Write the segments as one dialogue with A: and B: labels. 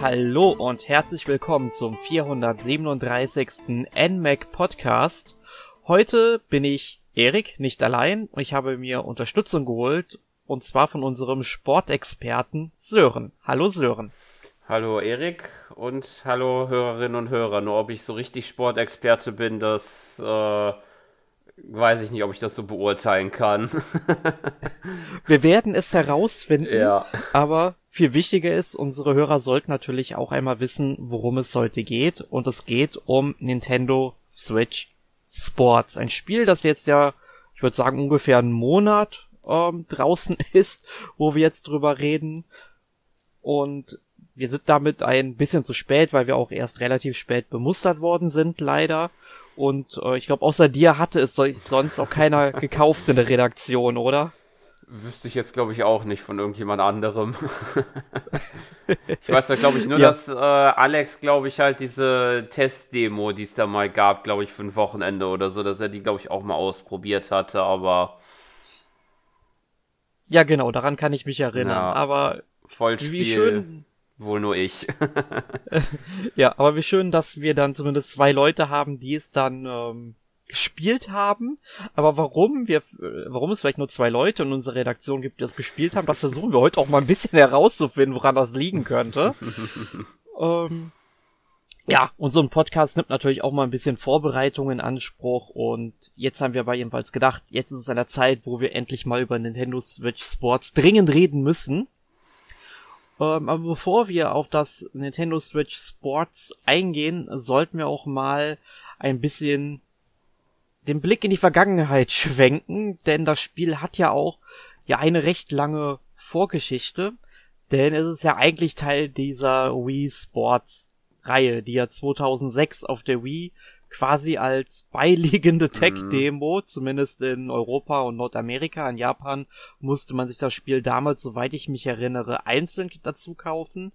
A: Hallo und herzlich willkommen zum 437. NMAC Podcast. Heute bin ich Erik, nicht allein, und ich habe mir Unterstützung geholt, und zwar von unserem Sportexperten Sören. Hallo Sören.
B: Hallo Erik und hallo Hörerinnen und Hörer. Nur ob ich so richtig Sportexperte bin, das äh, weiß ich nicht, ob ich das so beurteilen kann.
A: Wir werden es herausfinden,
B: ja.
A: aber viel wichtiger ist, unsere Hörer sollten natürlich auch einmal wissen, worum es heute geht. Und es geht um Nintendo Switch Sports. Ein Spiel, das jetzt ja, ich würde sagen, ungefähr einen Monat ähm, draußen ist, wo wir jetzt drüber reden. Und wir sind damit ein bisschen zu spät, weil wir auch erst relativ spät bemustert worden sind, leider. Und äh, ich glaube, außer dir hatte es sonst auch keiner gekauft in der Redaktion, oder?
B: Wüsste ich jetzt, glaube ich, auch nicht von irgendjemand anderem. ich weiß ja, glaube ich, nur,
A: Ja.
B: dass äh, Alex, glaube ich, halt diese Testdemo, die es da mal gab, glaube ich, für ein Wochenende oder so, dass er die, glaube ich, auch mal ausprobiert hatte, aber
A: Ja, genau, daran kann ich mich erinnern.
B: Ja.
A: Aber
B: Vollspiel
A: wie schön,
B: wohl nur ich.
A: ja, aber wie schön, dass wir dann zumindest zwei Leute haben, die es dann ähm, gespielt haben. Aber warum wir, warum es vielleicht nur zwei Leute in unserer Redaktion gibt, die das gespielt haben, das versuchen wir heute auch mal ein bisschen herauszufinden, woran das liegen könnte. ähm, ja, und so ein Podcast nimmt natürlich auch mal ein bisschen Vorbereitung in Anspruch und jetzt haben wir aber jedenfalls gedacht, jetzt ist es an der Zeit, wo wir endlich mal über Nintendo Switch Sports dringend reden müssen. Ähm, aber bevor wir auf das Nintendo Switch Sports eingehen, sollten wir auch mal ein bisschen den Blick in die Vergangenheit schwenken, denn das Spiel hat ja auch ja eine recht lange Vorgeschichte, denn es ist ja eigentlich Teil dieser Wii Sports Reihe, die ja 2006 auf der Wii quasi als beiliegende Tech-Demo, zumindest in Europa und Nordamerika, in Japan musste man sich das Spiel damals, soweit ich mich erinnere, einzeln dazu kaufen.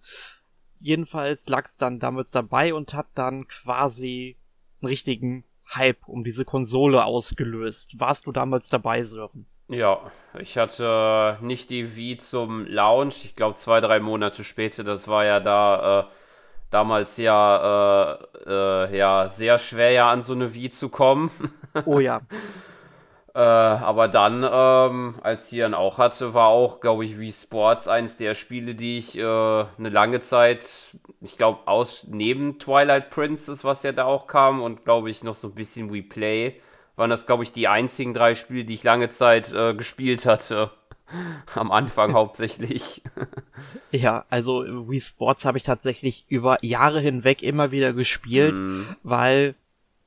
A: Jedenfalls lag es dann damit dabei und hat dann quasi einen richtigen Hype um diese Konsole ausgelöst. Warst du damals dabei, Sören?
B: Ja, ich hatte äh, nicht die Wii zum Launch. Ich glaube, zwei, drei Monate später. Das war ja da äh, damals ja, äh, äh, ja sehr schwer, ja an so eine Wii zu kommen.
A: Oh ja.
B: äh, aber dann, ähm, als ich dann auch hatte, war auch, glaube ich, Wii Sports eins der Spiele, die ich äh, eine lange Zeit, ich glaube, aus neben Twilight Princess, was ja da auch kam, und glaube ich noch so ein bisschen Wii Play, waren das, glaube ich, die einzigen drei Spiele, die ich lange Zeit äh, gespielt hatte. Am Anfang hauptsächlich.
A: Ja, also Wii Sports habe ich tatsächlich über Jahre hinweg immer wieder gespielt,
B: Mhm.
A: weil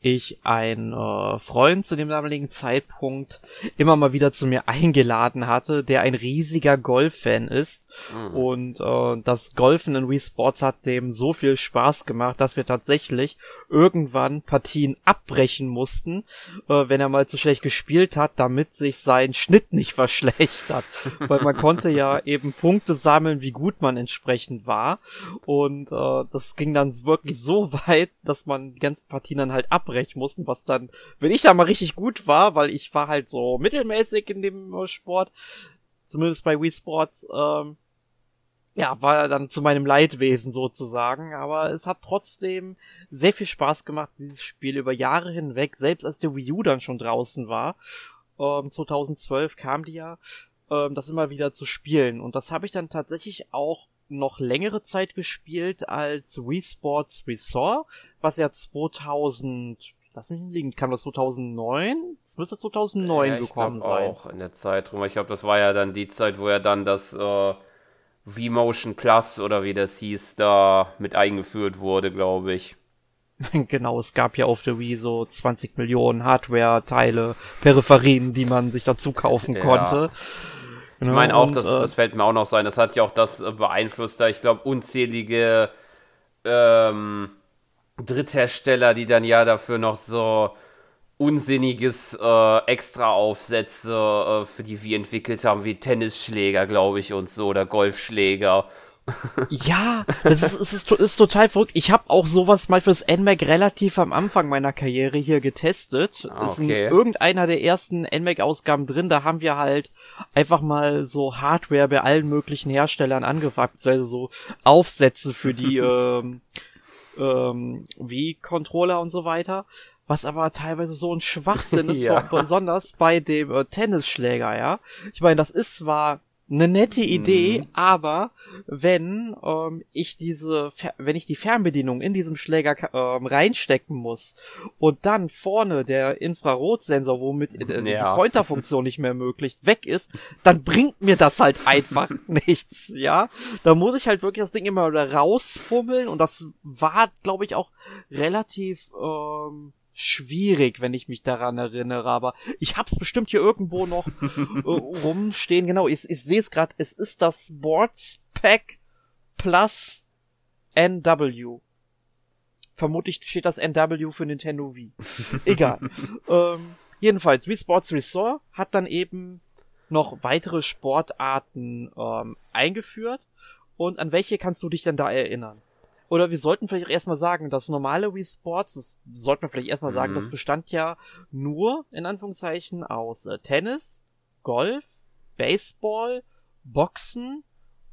A: ich ein äh, Freund zu dem damaligen Zeitpunkt immer mal wieder zu mir eingeladen hatte, der ein riesiger Golf-Fan ist.
B: Mhm.
A: Und äh, das Golfen in Wii Sports hat dem so viel Spaß gemacht, dass wir tatsächlich irgendwann Partien abbrechen mussten, äh, wenn er mal zu schlecht gespielt hat, damit sich sein Schnitt nicht verschlechtert. Weil man konnte ja eben Punkte sammeln, wie gut man entsprechend war. Und äh, das ging dann wirklich so weit, dass man die ganzen Partien dann halt abbrechen mussten, was dann, wenn ich da mal richtig gut war, weil ich war halt so mittelmäßig in dem äh, Sport, zumindest bei Wii Sports, ähm, ja, war dann zu meinem Leidwesen sozusagen, aber es hat trotzdem sehr viel Spaß gemacht, dieses Spiel über Jahre hinweg, selbst als der Wii U dann schon draußen war. Ähm, 2012 kam die ja, ähm, das immer wieder zu spielen. Und das habe ich dann tatsächlich auch noch längere Zeit gespielt als Wii Sports Resort, was ja 2000, lass mich nicht liegen, kam das 2009? Das müsste 2009
B: Ja,
A: gekommen sein.
B: auch in der Zeit rum. Ich glaube, das war ja dann die Zeit, wo er dann das äh, V-Motion Plus oder wie das hieß, da mit eingeführt wurde, glaube ich.
A: Genau, es gab ja auf der Wii so 20 Millionen Hardware-Teile, Peripherien, die man sich dazu kaufen
B: Ja.
A: konnte.
B: Ich meine auch,
A: und,
B: das,
A: äh,
B: das fällt mir auch noch sein, das hat ja auch das äh, beeinflusst, da ich glaube, unzählige ähm, Dritthersteller, die dann ja dafür noch so unsinniges äh, Extra-Aufsätze äh, für die Wii entwickelt haben, wie Tennisschläger, glaube ich, und so, oder Golfschläger,
A: ja, das ist, ist, ist, ist total verrückt. Ich habe auch sowas mal fürs NMAC relativ am Anfang meiner Karriere hier getestet.
B: Ah,
A: Ist in
B: okay.
A: irgendeiner der ersten NMAC-Ausgaben drin. Da haben wir halt einfach mal so Hardware bei allen möglichen Herstellern angefragt, beziehungsweise so Aufsätze für die ähm, ähm, Wii-Controller und so weiter. Was aber teilweise so ein Schwachsinn ist,
B: Ja.
A: so, besonders bei dem äh, Tennisschläger, ja. Ich meine, das ist zwar eine nette Idee,
B: Mhm.
A: aber wenn ähm, ich diese, wenn ich die Fernbedienung in diesem Schläger ähm, reinstecken muss und dann vorne der Infrarotsensor, womit äh, die
B: Ja.
A: Pointer-Funktion nicht mehr möglich weg ist, dann bringt mir das halt einfach nichts, ja. Da muss ich halt wirklich das Ding immer wieder rausfummeln und das war, glaube ich, auch relativ ähm, schwierig, wenn ich mich daran erinnere, aber ich hab's bestimmt hier irgendwo noch äh, rumstehen. Genau, ich, ich sehe es gerade, es ist das Sports Pack Plus NW. Vermutlich steht das NW für Nintendo Wii. Egal. ähm, jedenfalls, Wii Sports Resort hat dann eben noch weitere Sportarten ähm, eingeführt. Und an welche kannst du dich denn da erinnern? Oder wir sollten vielleicht auch erstmal sagen, das normale Wii Sports, das sollten wir vielleicht erstmal sagen,
B: Mhm.
A: das bestand ja nur, in Anführungszeichen, aus äh, Tennis, Golf, Baseball, Boxen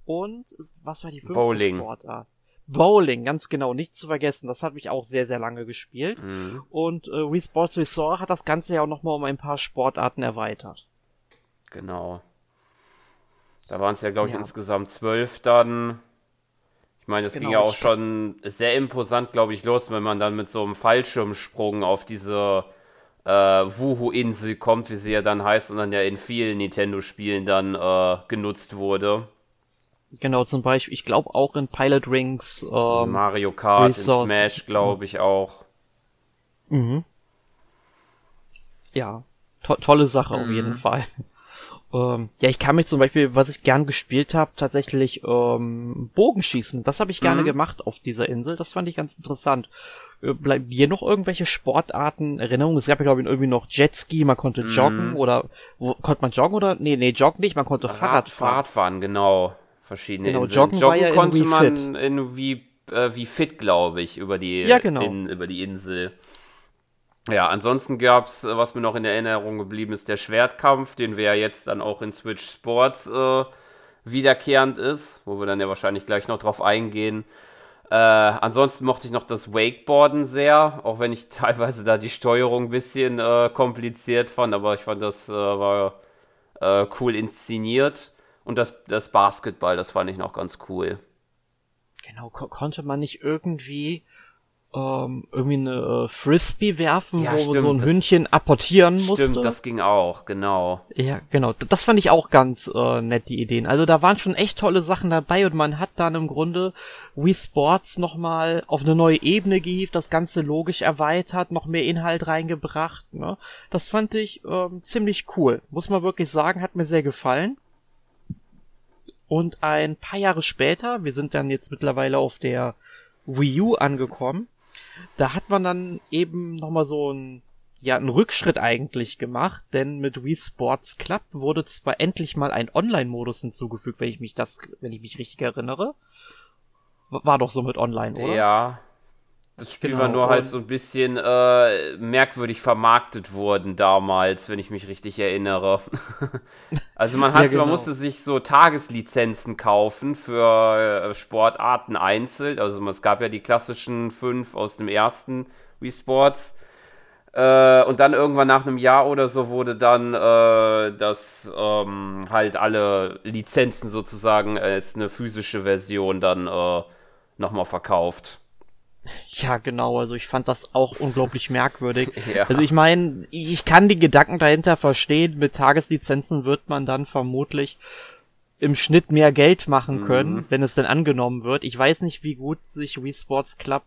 A: und was war die fünfte
B: Bowling.
A: Sportart? Bowling, ganz genau, nicht zu vergessen. Das hat mich auch sehr, sehr lange gespielt.
B: Mhm.
A: Und äh, Wii Sports Resort hat das Ganze ja auch nochmal um ein paar Sportarten erweitert.
B: Genau. Da waren es ja, glaube ich,
A: Ja.
B: insgesamt zwölf dann. Ich meine, es ging
A: Genau,
B: ja auch schon sehr imposant, glaube ich, los, wenn man dann mit so einem Fallschirmsprung auf diese äh, Wuhu-Insel kommt, wie sie ja dann heißt, und dann ja in vielen Nintendo-Spielen dann äh, genutzt wurde.
A: Genau, zum Beispiel, ich glaube auch in Pilot Rings. Ähm,
B: Mario Kart, in
A: Resource-
B: Smash, glaube ich auch.
A: Mhm. Ja, to tolle Sache auf
B: Mhm.
A: jeden Fall. Ähm, ja, ich kann mich zum Beispiel, was ich gern gespielt habe, tatsächlich ähm, Bogenschießen. Das habe ich gerne
B: Mhm.
A: gemacht auf dieser Insel. Das fand ich ganz interessant. Äh, Bleiben dir noch irgendwelche Sportarten in Erinnerung? Es gab ja, glaube ich, irgendwie noch Jetski, man konnte joggen
B: Mhm.
A: oder wo, konnte man joggen oder? Nee, nee, joggen nicht, man konnte Fahrrad fahren.
B: Fahrradfahren, genau. Verschiedene
A: Genau,
B: Inseln.
A: Joggen war ja
B: konnte man
A: Fit.
B: in wie, äh, wie fit, glaube ich, über die,
A: Ja, genau.
B: in, über die Insel. Ja, ansonsten gab's, äh, was mir noch in Erinnerung geblieben ist, der Schwertkampf, den wir ja jetzt dann auch in Switch Sports äh, wiederkehrend ist, wo wir dann ja wahrscheinlich gleich noch drauf eingehen. Äh, ansonsten mochte ich noch das Wakeboarden sehr, auch wenn ich teilweise da die Steuerung ein bisschen äh, kompliziert fand, aber ich fand das äh, war äh, cool inszeniert. Und das, das Basketball, das fand ich noch ganz cool.
A: Genau, ko konnte man nicht irgendwie ähm, irgendwie eine äh, Frisbee werfen,
B: Ja,
A: wo
B: stimmt,
A: so ein
B: das-
A: Hündchen apportieren musste?
B: Stimmt, das ging auch, genau.
A: Ja, genau. Das fand ich auch ganz äh, nett, die Ideen. Also da waren schon echt tolle Sachen dabei und man hat dann im Grunde Wii Sports nochmal auf eine neue Ebene gehievt, das Ganze logisch erweitert, noch mehr Inhalt reingebracht. Ne? Das fand ich ähm, ziemlich cool. Muss man wirklich sagen, hat mir sehr gefallen. Und ein paar Jahre später, wir sind dann jetzt mittlerweile auf der Wii U angekommen, da hat man dann eben nochmal so ein ja, einen Rückschritt eigentlich gemacht, denn mit Wii Sports Club wurde zwar endlich mal ein Online-Modus hinzugefügt, wenn ich mich das, wenn ich mich richtig erinnere. War doch so mit Online, oder?
B: Ja. Das Spiel
A: Genau,
B: war nur halt so ein bisschen äh, merkwürdig vermarktet worden damals, wenn ich mich richtig erinnere. also man hat,
A: Ja, genau.
B: man musste sich so Tageslizenzen kaufen für äh, Sportarten einzeln. Also es gab ja die klassischen fünf aus dem ersten Wii Sports. Äh, und dann irgendwann nach einem Jahr oder so wurde dann äh, das ähm, halt alle Lizenzen sozusagen als eine physische Version dann äh, nochmal verkauft.
A: Ja, genau. Also ich fand das auch unglaublich merkwürdig.
B: Ja.
A: Also ich meine, ich kann die Gedanken dahinter verstehen. Mit Tageslizenzen wird man dann vermutlich im Schnitt mehr Geld machen
B: Mhm.
A: können, wenn es denn angenommen wird. Ich weiß nicht, wie gut sich Wii Sports Club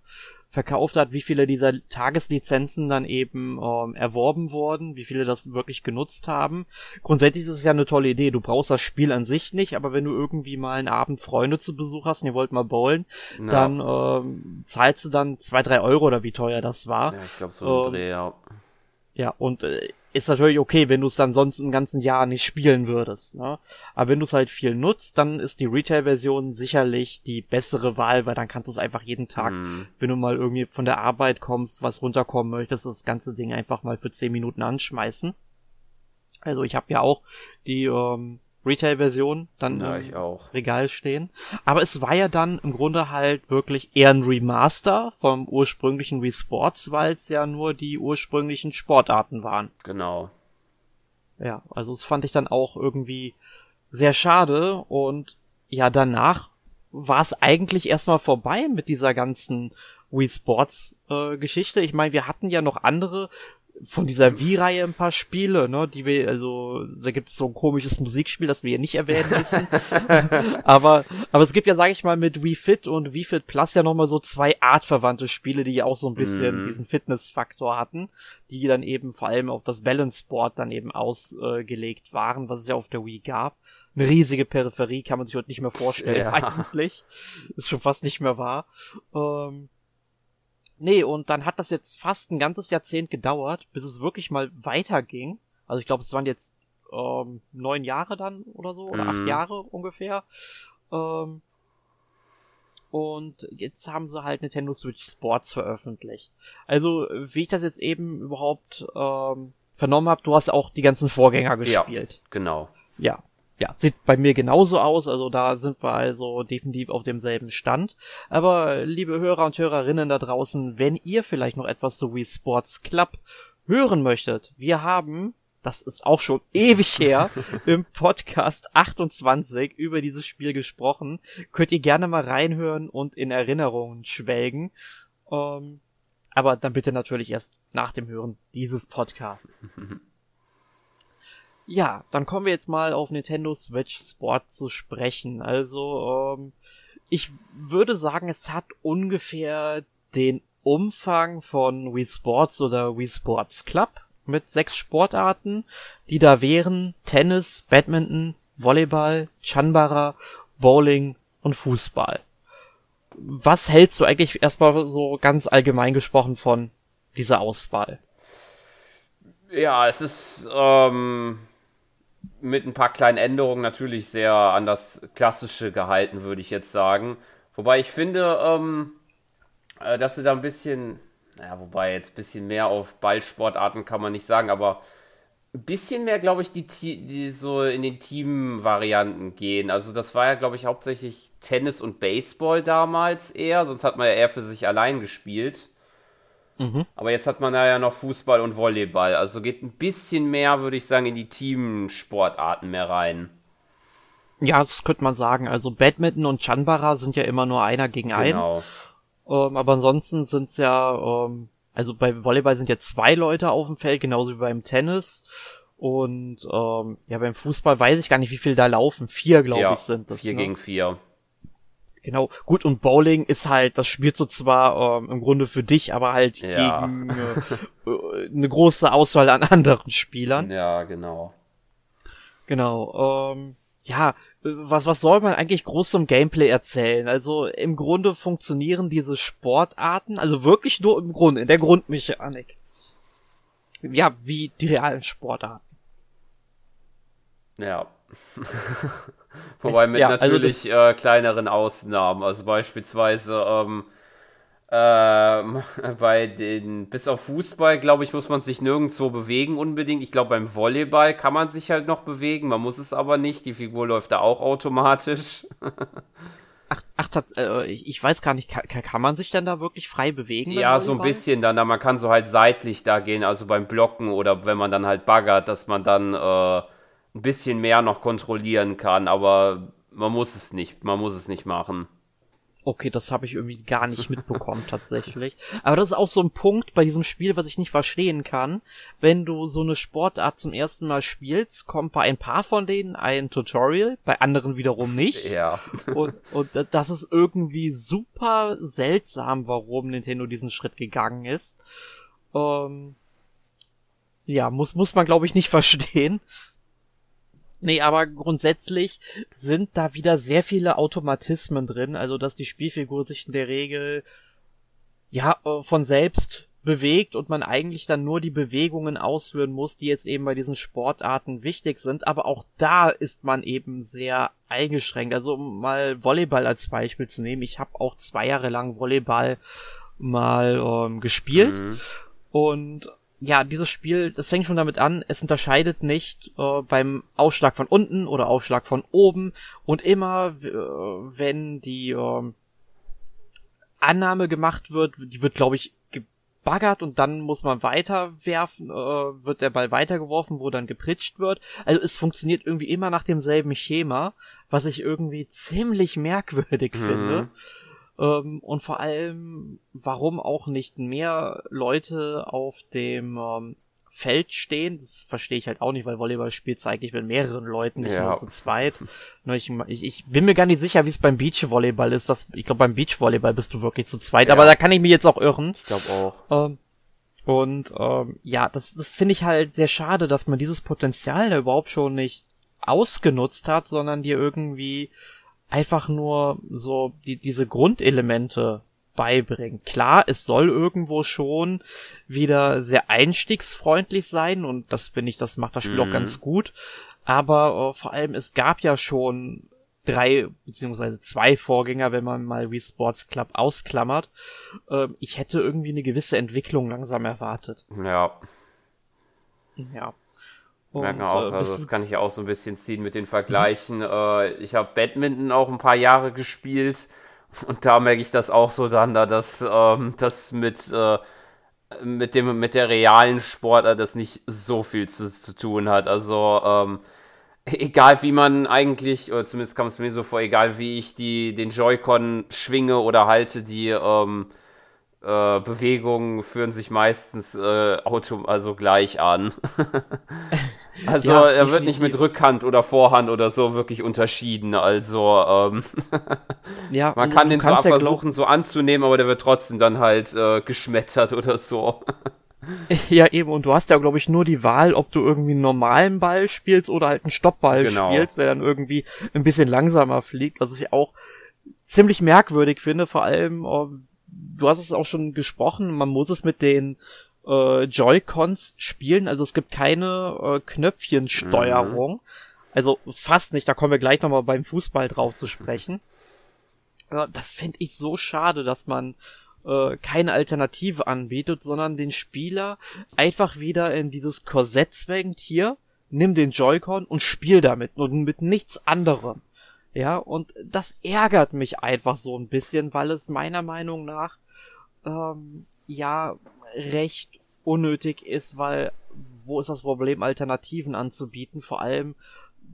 A: verkauft hat, wie viele dieser Tageslizenzen dann eben ähm, erworben wurden, wie viele das wirklich genutzt haben. Grundsätzlich ist es ja eine tolle Idee. Du brauchst das Spiel an sich nicht, aber wenn du irgendwie mal einen Abend Freunde zu Besuch hast und ihr wollt mal bowlen,
B: Ja.
A: dann ähm, zahlst du dann zwei, drei Euro oder wie teuer das war.
B: Ja, ich glaube so ein
A: Ähm,
B: Dreh, ja.
A: Ja, und äh, ist natürlich okay, wenn du es dann sonst im ganzen Jahr nicht spielen würdest. Ne? Aber wenn du es halt viel nutzt, dann ist die Retail-Version sicherlich die bessere Wahl, weil dann kannst du es einfach jeden Tag, mm. wenn du mal irgendwie von der Arbeit kommst, was runterkommen möchtest, das ganze Ding einfach mal für 10 Minuten anschmeißen. Also ich habe ja auch die ähm, Retail-Version dann
B: ja,
A: im
B: auch.
A: Regal stehen. Aber es war ja dann im Grunde halt wirklich eher ein Remaster vom ursprünglichen Wii Sports, weil es ja nur die ursprünglichen Sportarten waren.
B: Genau.
A: Ja, also das fand ich dann auch irgendwie sehr schade und ja, danach war es eigentlich erstmal vorbei mit dieser ganzen Wii Sports äh, Geschichte. Ich meine, wir hatten ja noch andere von dieser Wii-Reihe ein paar Spiele, ne, die wir, also, da gibt es so ein komisches Musikspiel, das wir hier nicht erwähnen müssen. aber, aber es gibt ja, sag ich mal, mit Wii Fit und Wii Fit Plus ja nochmal so zwei artverwandte Spiele, die ja auch so ein bisschen mhm. diesen Fitness-Faktor hatten, die dann eben vor allem auf das Balance-Board dann eben ausgelegt waren, was es ja auf der Wii gab. Eine riesige Peripherie kann man sich heute nicht mehr vorstellen, ja. eigentlich. Ist schon fast nicht mehr wahr. Ähm, Nee, und dann hat das jetzt fast ein ganzes Jahrzehnt gedauert, bis es wirklich mal weiterging. Also ich glaube, es waren jetzt ähm, neun Jahre dann oder so, oder mhm. acht Jahre ungefähr. Ähm, und jetzt haben sie halt Nintendo Switch Sports veröffentlicht. Also, wie ich das jetzt eben überhaupt ähm, vernommen habe, du hast auch die ganzen Vorgänger gespielt.
B: Ja, genau.
A: Ja, ja, sieht bei mir genauso aus, also da sind wir also definitiv auf demselben Stand. Aber liebe Hörer und Hörerinnen da draußen, wenn ihr vielleicht noch etwas zu Wii Sports Club hören möchtet, wir haben, das ist auch schon ewig her, im Podcast 28 über dieses Spiel gesprochen. Könnt ihr gerne mal reinhören und in Erinnerungen schwelgen. Ähm, aber dann bitte natürlich erst nach dem Hören dieses Podcasts. Ja, dann kommen wir jetzt mal auf Nintendo Switch Sport zu sprechen. Also, ähm, ich würde sagen, es hat ungefähr den Umfang von Wii Sports oder Wii Sports Club mit sechs Sportarten, die da wären Tennis, Badminton, Volleyball, Chanbara, Bowling und Fußball. Was hältst du eigentlich erstmal so ganz allgemein gesprochen von dieser Auswahl?
B: Ja, es ist ähm, mit ein paar kleinen Änderungen natürlich sehr an das Klassische gehalten, würde ich jetzt sagen. Wobei ich finde, ähm, äh, dass sie da ein bisschen, naja, wobei jetzt ein bisschen mehr auf Ballsportarten kann man nicht sagen, aber ein bisschen mehr, glaube ich, die, die so in den Team-Varianten gehen. Also das war ja, glaube ich, hauptsächlich Tennis und Baseball damals eher, sonst hat man ja eher für sich allein gespielt. Mhm. Aber jetzt hat man da ja noch Fußball und Volleyball. Also geht ein bisschen mehr, würde ich sagen, in die Teamsportarten mehr rein.
A: Ja, das könnte man sagen. Also Badminton und Chanbara sind ja immer nur einer gegen einen. Genau. Ähm, aber ansonsten sind es ja, ähm, also bei Volleyball sind ja zwei Leute auf dem Feld, genauso wie beim Tennis. Und ähm, ja, beim Fußball weiß ich gar nicht, wie viel da laufen. Vier, glaube ja, ich, sind das.
B: Vier ne? gegen vier.
A: Genau, gut, und Bowling ist halt, das spielst du zwar ähm, im Grunde für dich, aber halt ja. gegen äh, äh, eine große Auswahl an anderen Spielern.
B: Ja, genau.
A: Genau, ähm, ja, was, was soll man eigentlich groß zum Gameplay erzählen? Also im Grunde funktionieren diese Sportarten, also wirklich nur im Grunde, in der Grundmechanik. Ja, wie die realen Sportarten.
B: Ja. Wobei mit ja, also natürlich also äh, kleineren Ausnahmen. Also beispielsweise ähm, ähm, bei den, bis auf Fußball, glaube ich, muss man sich nirgendwo bewegen unbedingt. Ich glaube, beim Volleyball kann man sich halt noch bewegen, man muss es aber nicht. Die Figur läuft da auch automatisch.
A: Ach, ach das, äh, ich weiß gar nicht, kann, kann man sich denn da wirklich frei bewegen?
B: Ja, so ein bisschen dann, man kann so halt seitlich da gehen, also beim Blocken oder wenn man dann halt baggert, dass man dann äh, ein bisschen mehr noch kontrollieren kann, aber man muss es nicht, man muss es nicht machen.
A: Okay, das habe ich irgendwie gar nicht mitbekommen tatsächlich. Aber das ist auch so ein Punkt bei diesem Spiel, was ich nicht verstehen kann. Wenn du so eine Sportart zum ersten Mal spielst, kommt bei ein paar von denen ein Tutorial, bei anderen wiederum nicht.
B: Ja.
A: Und, und das ist irgendwie super seltsam, warum Nintendo diesen Schritt gegangen ist. Ähm, ja, muss, muss man glaube ich nicht verstehen. Nee, aber grundsätzlich sind da wieder sehr viele Automatismen drin, also dass die Spielfigur sich in der Regel ja äh, von selbst bewegt und man eigentlich dann nur die Bewegungen ausführen muss, die jetzt eben bei diesen Sportarten wichtig sind. Aber auch da ist man eben sehr eingeschränkt. Also um mal Volleyball als Beispiel zu nehmen. Ich habe auch zwei Jahre lang Volleyball mal ähm, gespielt mhm. und ja, dieses Spiel, das fängt schon damit an, es unterscheidet nicht äh, beim Ausschlag von unten oder Ausschlag von oben und immer, äh, wenn die äh, Annahme gemacht wird, die wird, glaube ich, gebaggert und dann muss man weiter werfen, äh, wird der Ball weitergeworfen, wo dann gepritscht wird. Also es funktioniert irgendwie immer nach demselben Schema, was ich irgendwie ziemlich merkwürdig mhm. finde. Ähm, und vor allem, warum auch nicht mehr Leute auf dem ähm, Feld stehen, das verstehe ich halt auch nicht, weil Volleyball spielt eigentlich mit mehreren Leuten, nicht ja. nur zu zweit. Ich, ich, ich bin mir gar nicht sicher, wie es beim Beachvolleyball ist. Das, ich glaube, beim Beachvolleyball bist du wirklich zu zweit, ja. aber da kann ich mich jetzt auch irren.
B: Ich glaube auch.
A: Ähm, und ähm, ja, das, das finde ich halt sehr schade, dass man dieses Potenzial da überhaupt schon nicht ausgenutzt hat, sondern dir irgendwie einfach nur so die, diese Grundelemente beibringen. Klar, es soll irgendwo schon wieder sehr einstiegsfreundlich sein und das finde ich, das macht das Spiel mhm. auch ganz gut. Aber äh, vor allem, es gab ja schon drei beziehungsweise zwei Vorgänger, wenn man mal Wii Sports Club ausklammert. Äh, ich hätte irgendwie eine gewisse Entwicklung langsam erwartet.
B: Ja.
A: Ja.
B: Und, merken auch, äh, also das kann ich ja auch so ein bisschen ziehen mit den Vergleichen. Mhm. Äh, ich habe Badminton auch ein paar Jahre gespielt und da merke ich das auch so dann, da dass ähm, das mit, äh, mit, dem, mit der realen Sportart das nicht so viel zu, zu tun hat. Also ähm, egal wie man eigentlich, oder zumindest kam es mir so vor, egal wie ich die, den Joy-Con schwinge oder halte, die ähm, äh, Bewegungen führen sich meistens äh, auto also gleich an. Also ja, er wird nicht mit Rückhand oder Vorhand oder so wirklich unterschieden. Also ähm, ja, man kann den zwar versuchen so anzunehmen, aber der wird trotzdem dann halt äh, geschmettert oder so.
A: ja, eben, und du hast ja, glaube ich, nur die Wahl, ob du irgendwie einen normalen Ball spielst oder halt einen Stoppball genau. spielst, der dann irgendwie ein bisschen langsamer fliegt, was ich auch ziemlich merkwürdig finde, vor allem, äh, du hast es auch schon gesprochen, man muss es mit den äh, Joy-Cons spielen. Also es gibt keine äh, Knöpfchensteuerung. Mhm. Also fast nicht, da kommen wir gleich nochmal beim Fußball drauf zu sprechen. Äh, das finde ich so schade, dass man äh, keine Alternative anbietet, sondern den Spieler einfach wieder in dieses Korsett zwängt. Hier, nimm den Joy-Con und spiel damit und mit nichts anderem. Ja, und das ärgert mich einfach so ein bisschen, weil es meiner Meinung nach ähm, ja recht unnötig ist, weil wo ist das Problem, Alternativen anzubieten? Vor allem,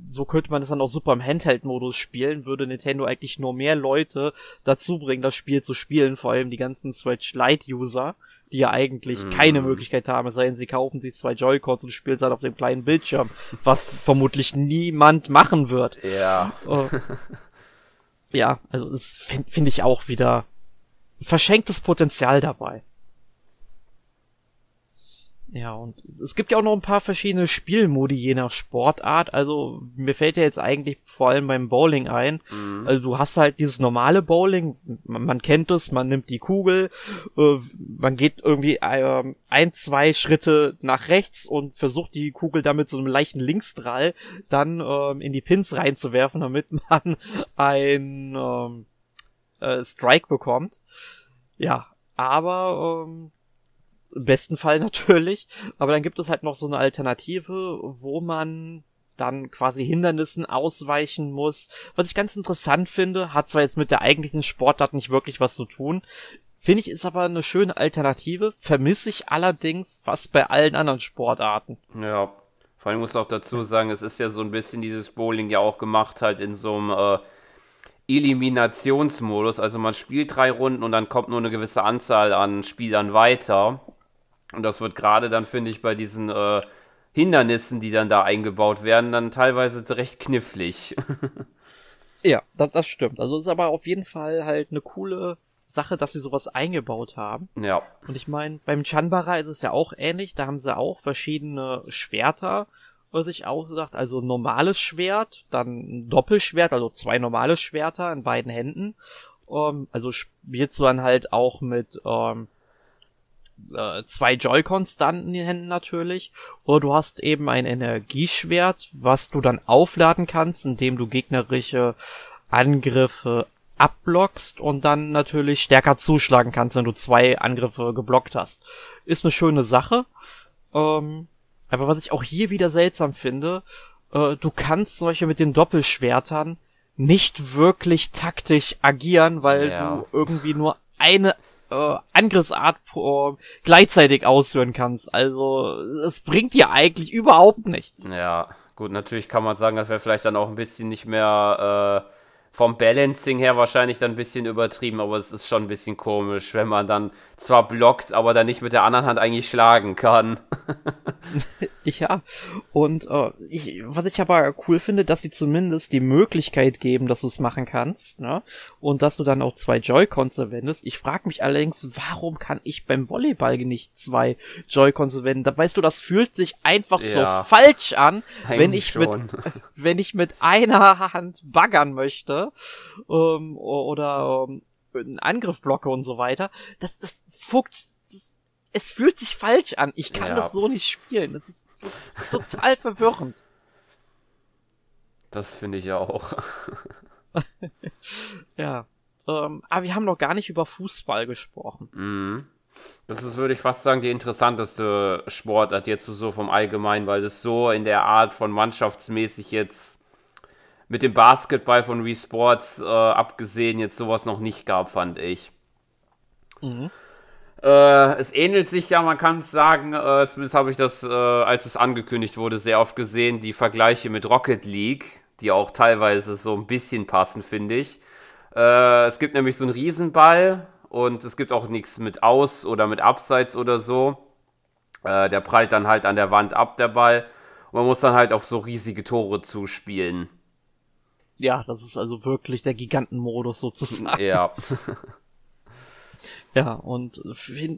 A: so könnte man das dann auch super im Handheld-Modus spielen, würde Nintendo eigentlich nur mehr Leute dazu bringen, das Spiel zu spielen, vor allem die ganzen Switch Lite-User, die ja eigentlich mm. keine Möglichkeit haben, es sei denn, sie kaufen sich zwei Joy-Cons und spielen es halt auf dem kleinen Bildschirm, was vermutlich niemand machen wird.
B: Ja. Uh,
A: ja, also das finde find ich auch wieder verschenktes Potenzial dabei. Ja, und es gibt ja auch noch ein paar verschiedene Spielmodi je nach Sportart. Also mir fällt ja jetzt eigentlich vor allem beim Bowling ein. Mhm. Also du hast halt dieses normale Bowling, man, man kennt es, man nimmt die Kugel, äh, man geht irgendwie äh, ein, zwei Schritte nach rechts und versucht die Kugel damit so einem leichten Linksdrall dann äh, in die Pins reinzuwerfen, damit man ein ähm, äh, Strike bekommt. Ja, aber ähm, im besten Fall natürlich. Aber dann gibt es halt noch so eine Alternative, wo man dann quasi Hindernissen ausweichen muss. Was ich ganz interessant finde, hat zwar jetzt mit der eigentlichen Sportart nicht wirklich was zu tun, finde ich ist aber eine schöne Alternative, vermisse ich allerdings fast bei allen anderen Sportarten.
B: Ja, vor allem muss auch dazu sagen, es ist ja so ein bisschen dieses Bowling ja auch gemacht halt in so einem äh, Eliminationsmodus, also man spielt drei Runden und dann kommt nur eine gewisse Anzahl an Spielern weiter. Und das wird gerade dann, finde ich, bei diesen äh, Hindernissen, die dann da eingebaut werden, dann teilweise recht knifflig.
A: ja, das, das stimmt. Also ist aber auf jeden Fall halt eine coole Sache, dass sie sowas eingebaut haben.
B: Ja.
A: Und ich meine, beim Chanbara ist es ja auch ähnlich. Da haben sie auch verschiedene Schwerter was ich auch gesagt, also normales Schwert, dann ein Doppelschwert, also zwei normale Schwerter in beiden Händen. Ähm, also spielst du dann halt auch mit ähm, äh, zwei Joy-Cons dann in den Händen natürlich. Oder du hast eben ein Energieschwert, was du dann aufladen kannst, indem du gegnerische Angriffe abblockst und dann natürlich stärker zuschlagen kannst, wenn du zwei Angriffe geblockt hast. Ist eine schöne Sache. Ähm, aber was ich auch hier wieder seltsam finde, äh, du kannst solche mit den Doppelschwertern nicht wirklich taktisch agieren, weil ja. du irgendwie nur eine äh, Angriffsart äh, gleichzeitig ausführen kannst. Also es bringt dir eigentlich überhaupt nichts.
B: Ja, gut, natürlich kann man sagen, das wäre vielleicht dann auch ein bisschen nicht mehr äh vom Balancing her wahrscheinlich dann ein bisschen übertrieben, aber es ist schon ein bisschen komisch, wenn man dann zwar blockt, aber dann nicht mit der anderen Hand eigentlich schlagen kann.
A: ja, und äh, ich, was ich aber cool finde, dass sie zumindest die Möglichkeit geben, dass du es machen kannst, ne? Und dass du dann auch zwei Joy-Cons verwendest. Ich frage mich allerdings, warum kann ich beim Volleyball nicht zwei Joy-Cons verwenden? Da weißt du, das fühlt sich einfach ja, so falsch an, wenn ich schon. mit wenn ich mit einer Hand baggern möchte ähm, oder ähm, einen Angriff blocke und so weiter. Das, das, das, das, das es fühlt sich falsch an. Ich kann ja. das so nicht spielen. Das ist, das ist total verwirrend.
B: Das finde ich ja auch.
A: ja. Ähm, aber wir haben noch gar nicht über Fußball gesprochen.
B: Mhm. Das ist, würde ich fast sagen, die interessanteste Sportart jetzt so vom Allgemeinen, weil es so in der Art von mannschaftsmäßig jetzt mit dem Basketball von Wii Sports äh, abgesehen jetzt sowas noch nicht gab, fand ich. Mhm. Äh, es ähnelt sich ja, man kann es sagen, äh, zumindest habe ich das, äh, als es angekündigt wurde, sehr oft gesehen, die Vergleiche mit Rocket League, die auch teilweise so ein bisschen passen, finde ich. Äh, es gibt nämlich so einen Riesenball und es gibt auch nichts mit Aus- oder mit Abseits oder so. Äh, der prallt dann halt an der Wand ab, der Ball. Und man muss dann halt auf so riesige Tore zuspielen.
A: Ja, das ist also wirklich der Gigantenmodus sozusagen.
B: Ja.
A: ja, und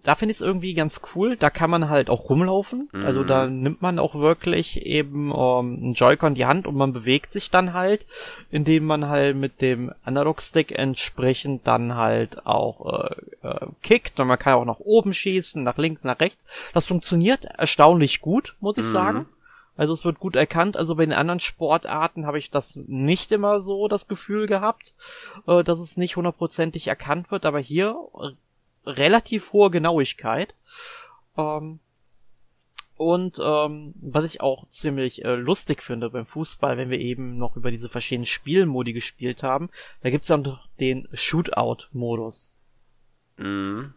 A: da finde ich es irgendwie ganz cool. Da kann man halt auch rumlaufen. Mhm. Also da nimmt man auch wirklich eben ähm, einen Joy-Con in die Hand und man bewegt sich dann halt, indem man halt mit dem Analog-Stick entsprechend dann halt auch äh, äh, kickt und man kann auch nach oben schießen, nach links, nach rechts. Das funktioniert erstaunlich gut, muss ich mhm. sagen. Also es wird gut erkannt. Also bei den anderen Sportarten habe ich das nicht immer so das Gefühl gehabt, äh, dass es nicht hundertprozentig erkannt wird, aber hier relativ hohe Genauigkeit. Ähm, und ähm, was ich auch ziemlich äh, lustig finde beim Fußball, wenn wir eben noch über diese verschiedenen Spielmodi gespielt haben, da gibt's dann den Shootout-Modus. Mhm.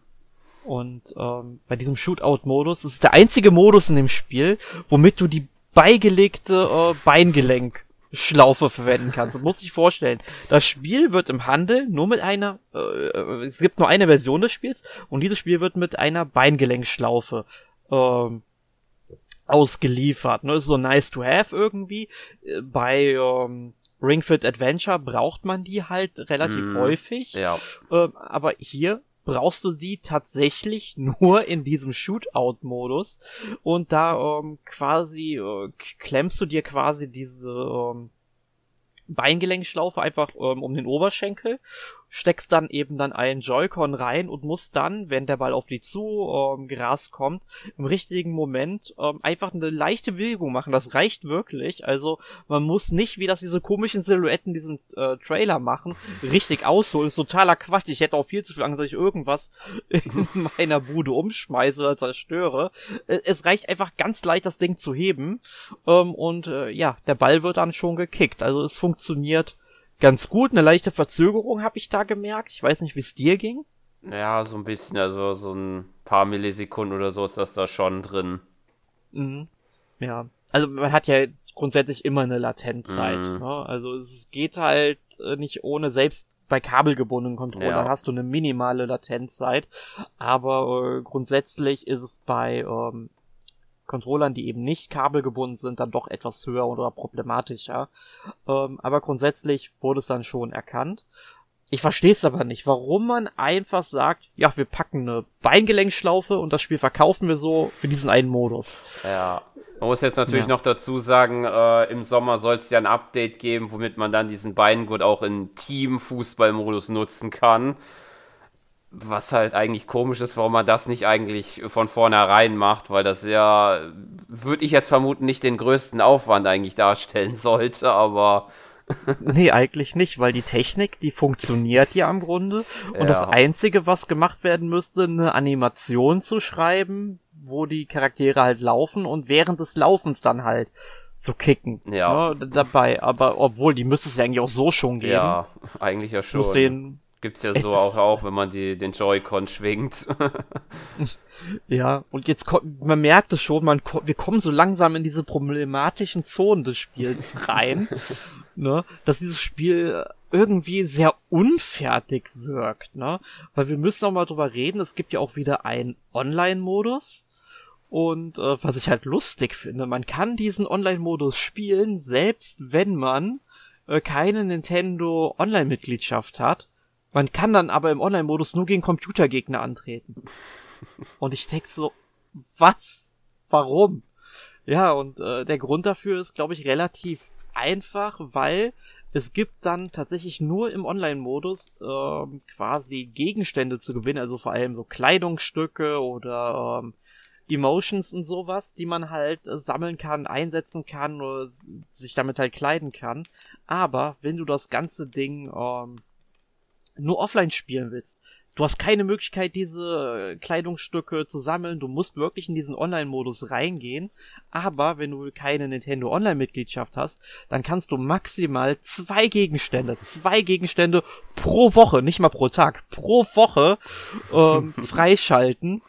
A: Und ähm, bei diesem Shootout-Modus, das ist der einzige Modus in dem Spiel, womit du die beigelegte äh, Beingelenkschlaufe verwenden kannst. Das muss ich vorstellen. Das Spiel wird im Handel nur mit einer, äh, äh, es gibt nur eine Version des Spiels und dieses Spiel wird mit einer Beingelenkschlaufe ähm, ausgeliefert. Ne? Ist so nice to have irgendwie. Äh, bei ähm, Ring Fit Adventure braucht man die halt relativ mm, häufig. Ja. Ähm, aber hier brauchst du sie tatsächlich nur in diesem Shootout-Modus. Und da ähm, quasi äh, klemmst du dir quasi diese ähm, Beingelenkschlaufe einfach ähm, um den Oberschenkel steckst dann eben dann einen Joy-Con rein und musst dann, wenn der Ball auf die zu ähm, gerast kommt, im richtigen Moment ähm, einfach eine leichte Bewegung machen. Das reicht wirklich. Also man muss nicht, wie das diese komischen Silhouetten diesen äh, Trailer machen, richtig ausholen. Das ist totaler Quatsch. Ich hätte auch viel zu viel Angst, dass ich irgendwas in meiner Bude umschmeiße oder zerstöre. Äh, es reicht einfach ganz leicht, das Ding zu heben. Ähm, und äh, ja, der Ball wird dann schon gekickt. Also es funktioniert ganz gut. Eine leichte Verzögerung habe ich da gemerkt. Ich weiß nicht, wie es dir ging.
B: Ja, so ein bisschen, also so ein paar Millisekunden oder so ist das da schon drin.
A: Mhm. Ja. Also man hat ja grundsätzlich immer eine Latenzzeit. Mhm. Ne? Also es geht halt äh, nicht ohne, selbst bei kabelgebundenen Controllern ja. hast du eine minimale Latenzzeit. Aber äh, grundsätzlich ist es bei ähm, Controllern, die eben nicht kabelgebunden sind, dann doch etwas höher oder problematischer. Ähm, aber grundsätzlich wurde es dann schon erkannt. Ich verstehe es aber nicht, warum man einfach sagt, ja, wir packen eine Beingelenkschlaufe und das Spiel verkaufen wir so für diesen einen Modus.
B: Ja. Man muss jetzt natürlich ja. noch dazu sagen, äh, im Sommer soll es ja ein Update geben, womit man dann diesen Beingurt auch in Team-Fußball-Modus nutzen kann. Was halt eigentlich komisch ist, warum man das nicht eigentlich von vornherein macht, weil das ja, würde ich jetzt vermuten, nicht den größten Aufwand eigentlich darstellen sollte, aber.
A: nee, eigentlich nicht, weil die Technik, die funktioniert ja im Grunde. Und ja. das Einzige, was gemacht werden müsste, eine Animation zu schreiben, wo die Charaktere halt laufen und während des Laufens dann halt so kicken
B: ja.
A: Ne, dabei. Aber obwohl, die müsste es ja eigentlich auch so schon geben.
B: Ja, eigentlich ja schon. Muss
A: den
B: Gibt's ja so auch, auch, wenn man die, den Joy-Con schwingt.
A: ja, und jetzt kommt, man merkt es schon, man, wir kommen so langsam in diese problematischen Zonen des Spiels rein, ne, dass dieses Spiel irgendwie sehr unfertig wirkt, ne, weil wir müssen auch mal drüber reden, es gibt ja auch wieder einen Online-Modus, und äh, was ich halt lustig finde, man kann diesen Online-Modus spielen, selbst wenn man äh, keine Nintendo Online-Mitgliedschaft hat. Man kann dann aber im Online-Modus nur gegen Computergegner antreten. Und ich denke so, was? Warum? Ja, und äh, der Grund dafür ist, glaube ich, relativ einfach, weil es gibt dann tatsächlich nur im Online-Modus ähm, quasi Gegenstände zu gewinnen, also vor allem so Kleidungsstücke oder ähm, Emotions und sowas, die man halt äh, sammeln kann, einsetzen kann oder sich damit halt kleiden kann. Aber wenn du das ganze Ding ähm, nur offline spielen willst, du hast keine Möglichkeit, diese Kleidungsstücke zu sammeln. Du musst wirklich in diesen Online-Modus reingehen. Aber wenn du keine Nintendo Online-Mitgliedschaft hast, dann kannst du maximal zwei Gegenstände, zwei Gegenstände pro Woche, nicht mal pro Tag, pro Woche ähm, freischalten.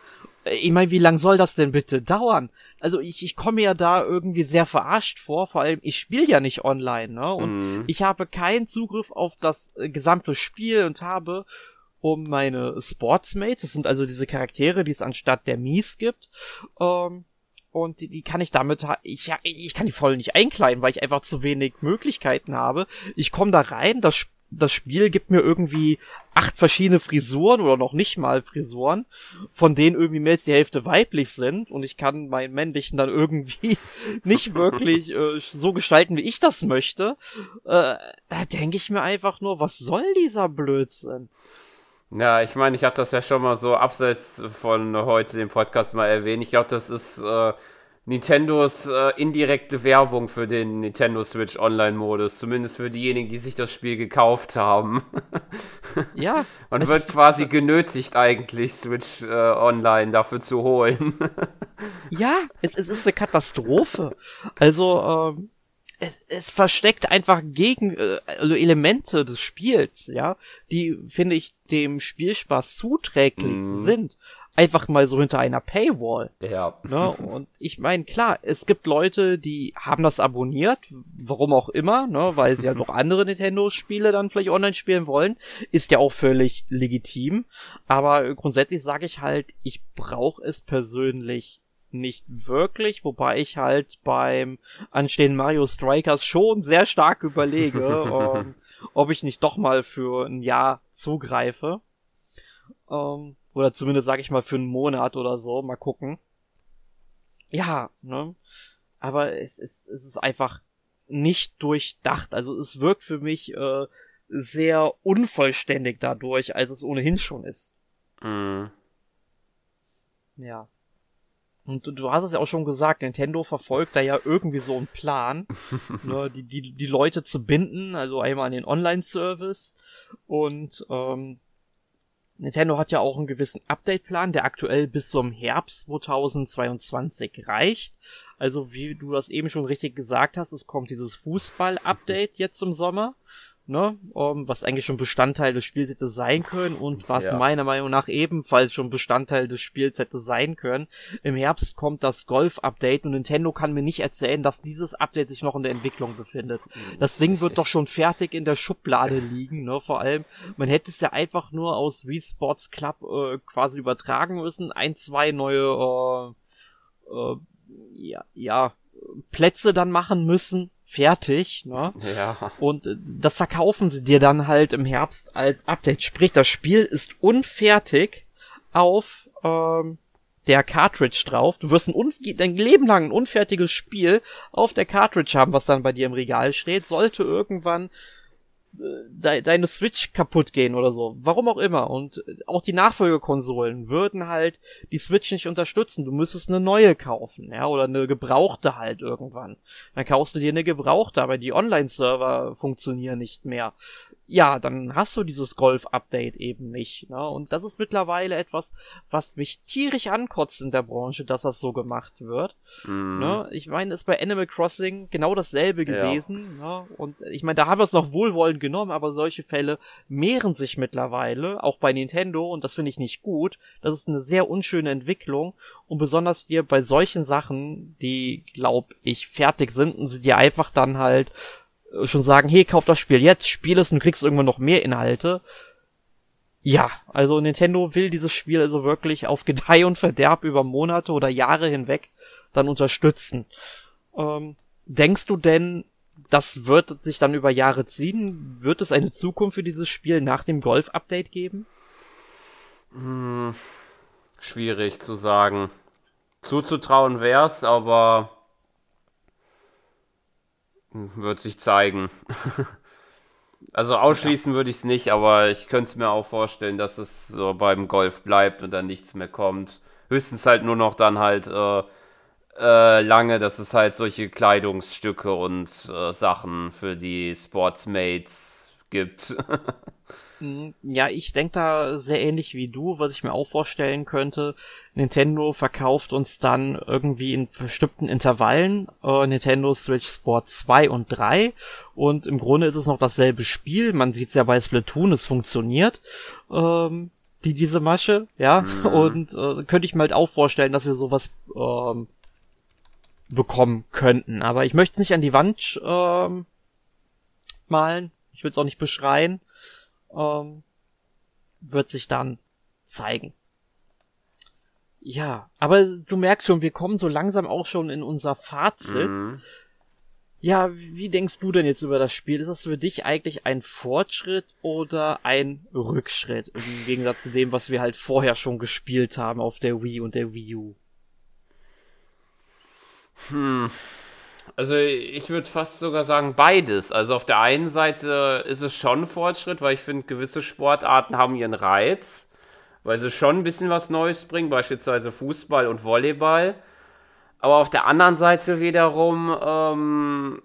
A: Ich meine, wie lang soll das denn bitte dauern? Also ich, ich komme ja da irgendwie sehr verarscht vor, vor allem ich spiele ja nicht online, ne? Und mhm. ich habe keinen Zugriff auf das äh, gesamte Spiel und habe um meine Sportsmates, das sind also diese Charaktere, die es anstatt der Mies gibt, ähm, und die, die kann ich damit, ich, ich kann die voll nicht einkleiden, weil ich einfach zu wenig Möglichkeiten habe. Ich komme da rein, das das Spiel gibt mir irgendwie acht verschiedene Frisuren oder noch nicht mal Frisuren, von denen irgendwie mehr als die Hälfte weiblich sind und ich kann meinen männlichen dann irgendwie nicht wirklich äh, so gestalten, wie ich das möchte. Äh, da denke ich mir einfach nur, was soll dieser Blödsinn?
B: Ja, ich meine, ich habe das ja schon mal so abseits von heute dem Podcast mal erwähnt. Ich glaube, das ist äh, Nintendos äh, indirekte Werbung für den Nintendo Switch Online-Modus, zumindest für diejenigen, die sich das Spiel gekauft haben.
A: ja.
B: Man wird quasi genötigt, eigentlich Switch äh, Online dafür zu holen.
A: ja, es, es ist eine Katastrophe. Also, ähm, es, es versteckt einfach gegen äh, also Elemente des Spiels, ja, die finde ich dem Spielspaß zuträglich mm. sind einfach mal so hinter einer Paywall.
B: Ja.
A: Ne? Und ich meine, klar, es gibt Leute, die haben das abonniert, warum auch immer, ne? weil sie ja halt noch andere Nintendo-Spiele dann vielleicht online spielen wollen. Ist ja auch völlig legitim. Aber grundsätzlich sage ich halt, ich brauche es persönlich nicht wirklich, wobei ich halt beim anstehenden Mario Strikers schon sehr stark überlege, ähm, ob ich nicht doch mal für ein Jahr zugreife. Ähm, oder zumindest sag ich mal für einen Monat oder so. Mal gucken. Ja, ne? Aber es ist, es ist einfach nicht durchdacht. Also es wirkt für mich äh, sehr unvollständig dadurch, als es ohnehin schon ist.
B: Mhm.
A: Ja. Und du, du hast es ja auch schon gesagt, Nintendo verfolgt da ja irgendwie so einen Plan, ne, die, die, die Leute zu binden, also einmal an den Online-Service und ähm, Nintendo hat ja auch einen gewissen Update-Plan, der aktuell bis zum Herbst 2022 reicht. Also wie du das eben schon richtig gesagt hast, es kommt dieses Fußball-Update jetzt im Sommer ne, um, was eigentlich schon Bestandteil des Spiels hätte sein können und was ja. meiner Meinung nach ebenfalls schon Bestandteil des Spiels hätte sein können. Im Herbst kommt das Golf-Update und Nintendo kann mir nicht erzählen, dass dieses Update sich noch in der Entwicklung befindet. Das Ding wird doch schon fertig in der Schublade liegen, ne, vor allem, man hätte es ja einfach nur aus Wii Sports Club äh, quasi übertragen müssen, ein, zwei neue, äh, äh, ja, ja, Plätze dann machen müssen, fertig, ne?
B: Ja.
A: Und äh, das verkaufen sie dir dann halt im Herbst als Update. Sprich, das Spiel ist unfertig auf ähm, der Cartridge drauf. Du wirst ein dein Leben lang ein unfertiges Spiel auf der Cartridge haben, was dann bei dir im Regal steht. Sollte irgendwann de deine Switch kaputt gehen oder so. Warum auch immer. Und auch die Nachfolgekonsolen würden halt die Switch nicht unterstützen. Du müsstest eine neue kaufen, ja, oder eine gebrauchte halt irgendwann. Dann kaufst du dir eine gebrauchte, aber die Online-Server funktionieren nicht mehr ja, dann hast du dieses Golf-Update eben nicht. Ne? Und das ist mittlerweile etwas, was mich tierisch ankotzt in der Branche, dass das so gemacht wird. Mm. Ne? Ich meine, ist bei Animal Crossing genau dasselbe gewesen. Ja. Ne? Und ich meine, da haben wir es noch wohlwollend genommen, aber solche Fälle mehren sich mittlerweile, auch bei Nintendo, und das finde ich nicht gut. Das ist eine sehr unschöne Entwicklung. Und besonders hier bei solchen Sachen, die, glaub ich, fertig sind und sie dir einfach dann halt schon sagen, hey, kauf das Spiel jetzt, spiel es und kriegst irgendwann noch mehr Inhalte. Ja, also Nintendo will dieses Spiel also wirklich auf Gedeih und Verderb über Monate oder Jahre hinweg dann unterstützen. Ähm, denkst du denn, das wird sich dann über Jahre ziehen? Wird es eine Zukunft für dieses Spiel nach dem Golf-Update geben?
B: Hm, schwierig zu sagen. Zuzutrauen wär's, aber wird sich zeigen. also ausschließen ja. würde ich es nicht, aber ich könnte es mir auch vorstellen, dass es so beim Golf bleibt und dann nichts mehr kommt. Höchstens halt nur noch dann halt äh, äh, lange, dass es halt solche Kleidungsstücke und äh, Sachen für die Sportsmates gibt.
A: Hm, ja, ich denke da sehr ähnlich wie du, was ich mir auch vorstellen könnte. Nintendo verkauft uns dann irgendwie in bestimmten Intervallen äh, Nintendo Switch Sport 2 und 3 und im Grunde ist es noch dasselbe Spiel. Man sieht es ja bei Splatoon, es funktioniert. Ähm, die diese Masche, ja, mhm. und äh, könnte ich mir halt auch vorstellen, dass wir sowas ähm, bekommen könnten. Aber ich möchte es nicht an die Wand ähm, malen. Ich will es auch nicht beschreien ähm, wird sich dann zeigen. Ja, aber du merkst schon, wir kommen so langsam auch schon in unser Fazit. Mhm. Ja, wie denkst du denn jetzt über das Spiel? Ist das für dich eigentlich ein Fortschritt oder ein Rückschritt im Gegensatz zu dem, was wir halt vorher schon gespielt haben auf der Wii und der Wii U?
B: Hm, also ich würde fast sogar sagen beides. Also auf der einen Seite ist es schon Fortschritt, weil ich finde, gewisse Sportarten haben ihren Reiz, weil sie schon ein bisschen was Neues bringen, beispielsweise Fußball und Volleyball. Aber auf der anderen Seite wiederum, ähm,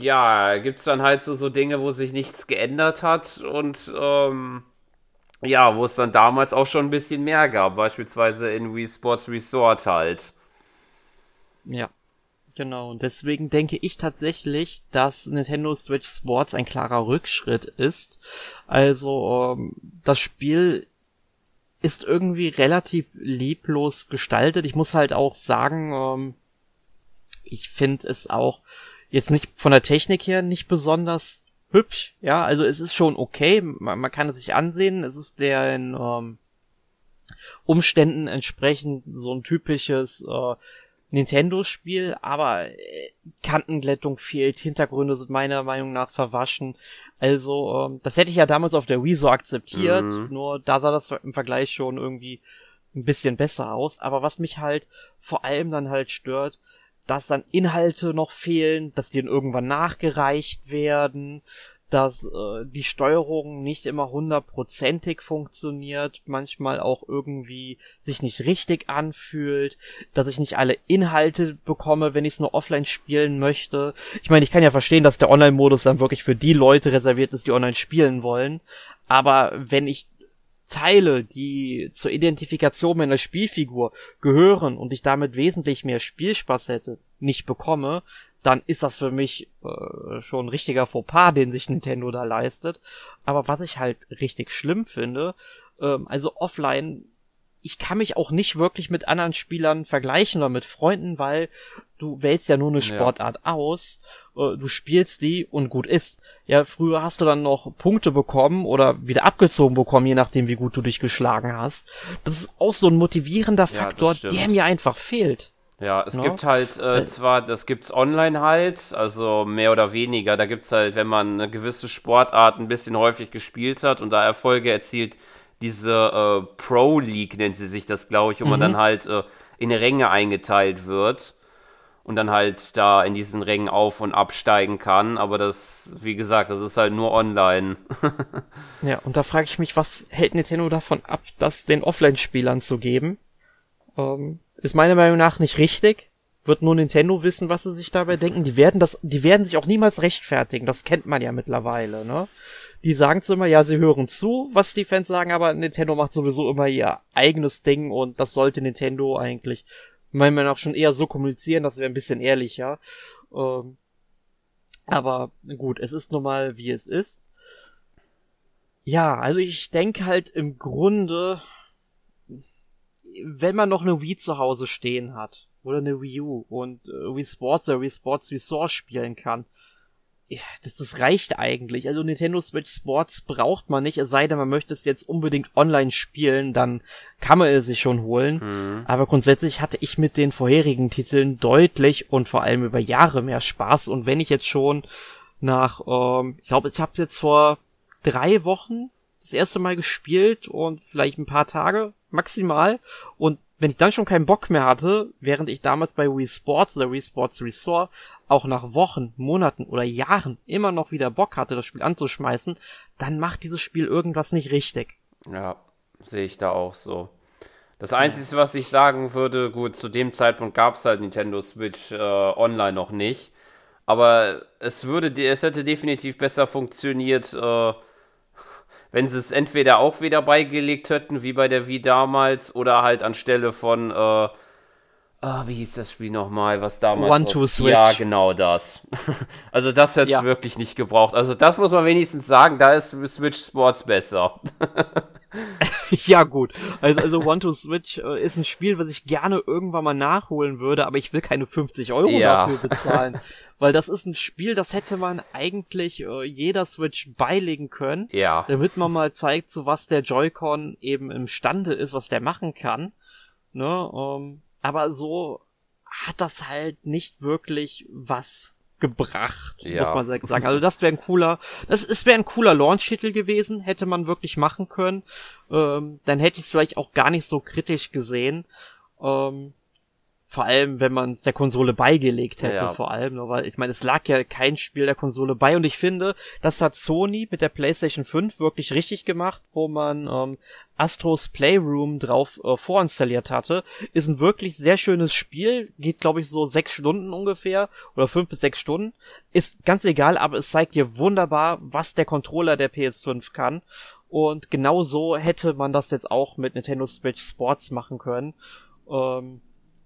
B: ja, gibt es dann halt so, so Dinge, wo sich nichts geändert hat und ähm, ja, wo es dann damals auch schon ein bisschen mehr gab, beispielsweise in Wii Sports Resort halt.
A: Ja. Genau, und deswegen denke ich tatsächlich, dass Nintendo Switch Sports ein klarer Rückschritt ist. Also ähm, das Spiel ist irgendwie relativ leblos gestaltet. Ich muss halt auch sagen, ähm, ich finde es auch jetzt nicht von der Technik her nicht besonders hübsch. Ja, also es ist schon okay, man, man kann es sich ansehen. Es ist der in ähm, Umständen entsprechend so ein typisches äh, Nintendo-Spiel, aber äh, Kantenglättung fehlt, Hintergründe sind meiner Meinung nach verwaschen. Also, ähm, das hätte ich ja damals auf der Wii so akzeptiert, mhm. nur da sah das im Vergleich schon irgendwie ein bisschen besser aus. Aber was mich halt vor allem dann halt stört, dass dann Inhalte noch fehlen, dass die dann irgendwann nachgereicht werden, dass äh, die Steuerung nicht immer hundertprozentig funktioniert, manchmal auch irgendwie sich nicht richtig anfühlt, dass ich nicht alle Inhalte bekomme, wenn ich es nur offline spielen möchte. Ich meine, ich kann ja verstehen, dass der Online-Modus dann wirklich für die Leute reserviert ist, die online spielen wollen, aber wenn ich Teile, die zur Identifikation meiner Spielfigur gehören und ich damit wesentlich mehr Spielspaß hätte, nicht bekomme, dann ist das für mich äh, schon ein richtiger Fauxpas, den sich Nintendo da leistet. Aber was ich halt richtig schlimm finde, ähm, also offline, ich kann mich auch nicht wirklich mit anderen Spielern vergleichen oder mit Freunden, weil du wählst ja nur eine Sportart ja. aus, äh, du spielst die und gut ist. Ja, früher hast du dann noch Punkte bekommen oder wieder abgezogen bekommen, je nachdem, wie gut du dich geschlagen hast. Das ist auch so ein motivierender Faktor, ja, der mir einfach fehlt.
B: Ja, es no? gibt halt äh, zwar, das gibt's online halt, also mehr oder weniger. Da gibt's halt, wenn man eine gewisse Sportart ein bisschen häufig gespielt hat und da Erfolge erzielt, diese äh, Pro League nennt sie sich das, glaube ich, wo mhm. man dann halt äh, in Ränge eingeteilt wird. und dann halt da in diesen Rängen auf- und absteigen kann. Aber das, wie gesagt, das ist halt nur online.
A: ja, und da frage ich mich, was hält Nintendo davon ab, das den Offline-Spielern zu geben? Ähm, ist meiner Meinung nach nicht richtig. Wird nur Nintendo wissen, was sie sich dabei denken. Die werden das, die werden sich auch niemals rechtfertigen. Das kennt man ja mittlerweile, ne? Die sagen zwar immer, ja, sie hören zu, was die Fans sagen, aber Nintendo macht sowieso immer ihr eigenes Ding und das sollte Nintendo eigentlich meiner Meinung nach schon eher so kommunizieren, das wäre ein bisschen ehrlicher. Ähm, aber gut, es ist nun mal, wie es ist. Ja, also ich denke halt im Grunde, wenn man noch eine Wii zu Hause stehen hat oder eine Wii U und äh, Wii Sports oder Wii Sports Resort spielen kann, ja, das, das reicht eigentlich. Also Nintendo Switch Sports braucht man nicht, es sei denn, man möchte es jetzt unbedingt online spielen, dann kann man es sich schon holen. Mhm. Aber grundsätzlich hatte ich mit den vorherigen Titeln deutlich und vor allem über Jahre mehr Spaß. Und wenn ich jetzt schon nach, ähm, ich glaube, ich habe jetzt vor drei Wochen das erste Mal gespielt und vielleicht ein paar Tage maximal und wenn ich dann schon keinen Bock mehr hatte, während ich damals bei Wii Sports oder Wii Sports Resort auch nach Wochen, Monaten oder Jahren immer noch wieder Bock hatte, das Spiel anzuschmeißen, dann macht dieses Spiel irgendwas nicht richtig.
B: Ja, sehe ich da auch so. Das Einzige, was ich sagen würde, gut, zu dem Zeitpunkt gab es halt Nintendo Switch äh, online noch nicht. Aber es würde, es hätte definitiv besser funktioniert, äh, wenn sie es entweder auch wieder beigelegt hätten, wie bei der Wii damals, oder halt anstelle von, äh, Ah, wie hieß das Spiel nochmal, was damals.
A: One to Switch.
B: Ja, genau das. also das hätte es ja. wirklich nicht gebraucht. Also das muss man wenigstens sagen, da ist Switch Sports besser.
A: ja, gut. Also, also One to Switch äh, ist ein Spiel, was ich gerne irgendwann mal nachholen würde, aber ich will keine 50 Euro ja. dafür bezahlen. weil das ist ein Spiel, das hätte man eigentlich äh, jeder Switch beilegen können.
B: Ja.
A: Damit man mal zeigt, so was der Joy-Con eben imstande ist, was der machen kann. Ne, ähm, aber so hat das halt nicht wirklich was gebracht, ja. muss man sagen. Also das wäre ein cooler, das, es wäre ein cooler Launch-Titel gewesen, hätte man wirklich machen können. Ähm, dann hätte ich es vielleicht auch gar nicht so kritisch gesehen. Ähm, vor allem, wenn man es der Konsole beigelegt hätte, ja. vor allem, weil ich meine, es lag ja kein Spiel der Konsole bei und ich finde, das hat Sony mit der PlayStation 5 wirklich richtig gemacht, wo man ähm, Astros Playroom drauf äh, vorinstalliert hatte. Ist ein wirklich sehr schönes Spiel, geht glaube ich so sechs Stunden ungefähr oder fünf bis sechs Stunden. Ist ganz egal, aber es zeigt dir wunderbar, was der Controller der PS5 kann. Und genau so hätte man das jetzt auch mit Nintendo Switch Sports machen können. Ähm,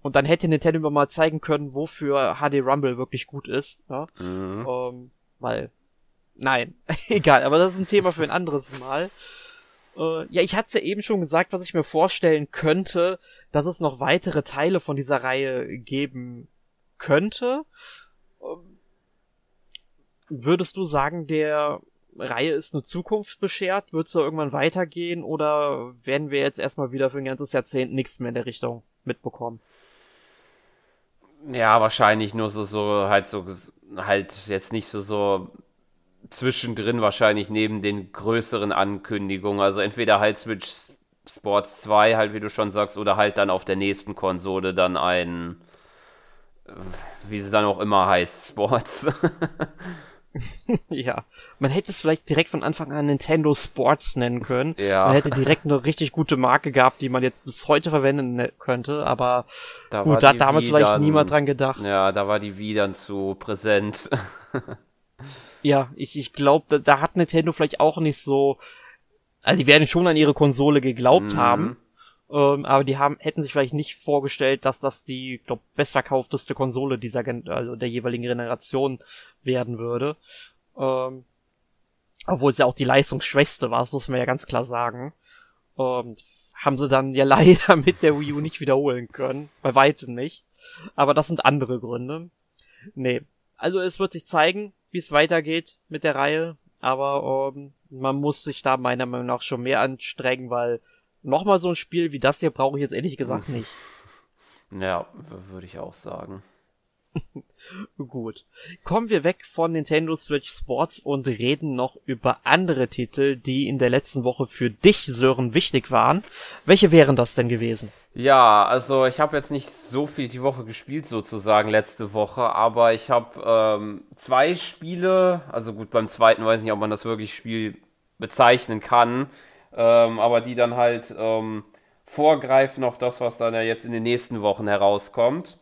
A: und dann hätte Nintendo mal zeigen können, wofür HD Rumble wirklich gut ist. Ne? Mhm. Ähm, weil, nein, egal, aber das ist ein Thema für ein anderes Mal. Äh, ja, ich hatte es ja eben schon gesagt, was ich mir vorstellen könnte, dass es noch weitere Teile von dieser Reihe geben könnte. Ähm, würdest du sagen, der Reihe ist eine Zukunft beschert? Wird es da irgendwann weitergehen oder werden wir jetzt erstmal wieder für ein ganzes Jahrzehnt nichts mehr in der Richtung mitbekommen?
B: Ja, wahrscheinlich nur so, so, halt so, halt jetzt nicht so, so zwischendrin wahrscheinlich neben den größeren Ankündigungen. Also entweder halt Switch Sports 2, halt wie du schon sagst, oder halt dann auf der nächsten Konsole dann ein, wie sie dann auch immer heißt, Sports.
A: ja, man hätte es vielleicht direkt von Anfang an Nintendo Sports nennen können.
B: Ja.
A: Man hätte direkt eine richtig gute Marke gehabt, die man jetzt bis heute verwenden ne-, könnte, aber da gut, da hat damals Wii vielleicht dann, niemand dran gedacht.
B: Ja, da war die Wii dann zu präsent.
A: ja, ich, ich glaube, da, da, hat Nintendo vielleicht auch nicht so, also die werden schon an ihre Konsole geglaubt mhm. haben, ähm, aber die haben, hätten sich vielleicht nicht vorgestellt, dass das die, glaub, bestverkaufteste Konsole dieser, also der jeweiligen Generation werden würde. Ähm, obwohl es ja auch die leistungsschwächste war, das muss man ja ganz klar sagen. Ähm, haben sie dann ja leider mit der Wii U nicht wiederholen können. Bei weitem nicht. Aber das sind andere Gründe. Nee. Also es wird sich zeigen, wie es weitergeht mit der Reihe. Aber ähm, man muss sich da meiner Meinung nach schon mehr anstrengen, weil nochmal so ein Spiel wie das hier brauche ich jetzt ehrlich gesagt nicht.
B: Ja, würde ich auch sagen.
A: Gut. Kommen wir weg von Nintendo Switch Sports und reden noch über andere Titel, die in der letzten Woche für dich, Sören, wichtig waren. Welche wären das denn gewesen?
B: Ja, also ich habe jetzt nicht so viel die Woche gespielt sozusagen letzte Woche, aber ich habe ähm, zwei Spiele, also gut, beim zweiten weiß ich nicht, ob man das wirklich Spiel bezeichnen kann, ähm, aber die dann halt ähm, vorgreifen auf das, was dann ja jetzt in den nächsten Wochen herauskommt.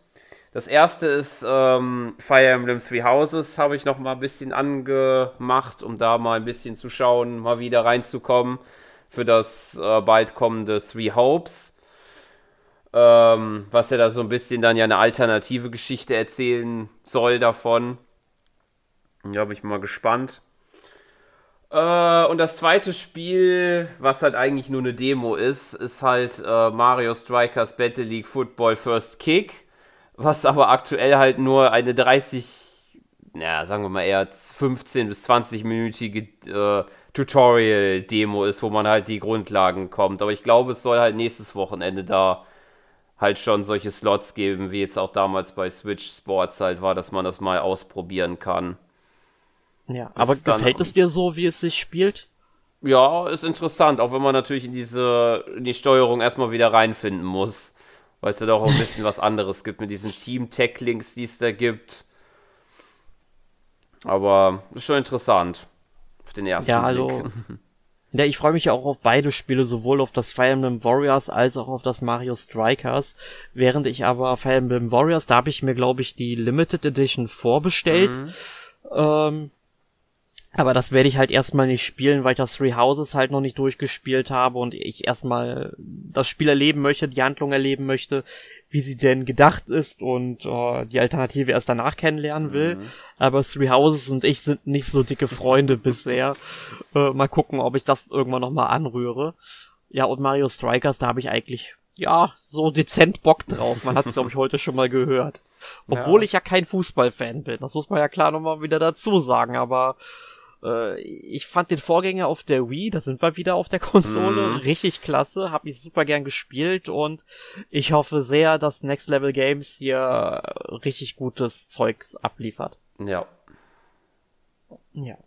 B: Das erste ist ähm, Fire Emblem Three Houses, habe ich noch mal ein bisschen angemacht, um da mal ein bisschen zu schauen, mal wieder reinzukommen für das äh, bald kommende Three Hopes. Ähm, was ja da so ein bisschen dann ja eine alternative Geschichte erzählen soll davon. Da bin ich mal gespannt. Äh, und das zweite Spiel, was halt eigentlich nur eine Demo ist, ist halt äh, Mario Strikers Battle League Football First Kick was aber aktuell halt nur eine 30, ja, sagen wir mal eher 15 bis 20-minütige äh, Tutorial-Demo ist, wo man halt die Grundlagen kommt. Aber ich glaube, es soll halt nächstes Wochenende da halt schon solche Slots geben, wie jetzt auch damals bei Switch Sports halt war, dass man das mal ausprobieren kann.
A: Ja, aber gefällt es dir so, wie es sich spielt?
B: Ja, ist interessant, auch wenn man natürlich in diese in die Steuerung erstmal wieder reinfinden muss weil es ja doch auch ein bisschen was anderes gibt mit diesen Team-Tech-Links, die es da gibt. Aber ist schon interessant. Auf den ersten
A: ja, Blick. Also, ja, ich freue mich ja auch auf beide Spiele, sowohl auf das Fire Emblem Warriors als auch auf das Mario Strikers. Während ich aber Fire Emblem Warriors, da habe ich mir, glaube ich, die Limited Edition vorbestellt. Mhm. Ähm, aber das werde ich halt erstmal nicht spielen, weil ich das Three Houses halt noch nicht durchgespielt habe und ich erstmal das Spiel erleben möchte, die Handlung erleben möchte, wie sie denn gedacht ist und uh, die Alternative erst danach kennenlernen will. Mhm. Aber Three Houses und ich sind nicht so dicke Freunde bisher. Uh, mal gucken, ob ich das irgendwann nochmal anrühre. Ja, und Mario Strikers, da habe ich eigentlich ja, so dezent Bock drauf. Man hat es, glaube ich, heute schon mal gehört. Obwohl ja. ich ja kein Fußballfan bin. Das muss man ja klar nochmal wieder dazu sagen. Aber äh, ich fand den Vorgänger auf der Wii, da sind wir wieder auf der Konsole, mhm. richtig klasse, hab ich super gern gespielt und ich hoffe sehr, dass Next Level Games hier richtig gutes Zeugs abliefert.
B: Ja.
A: Ja.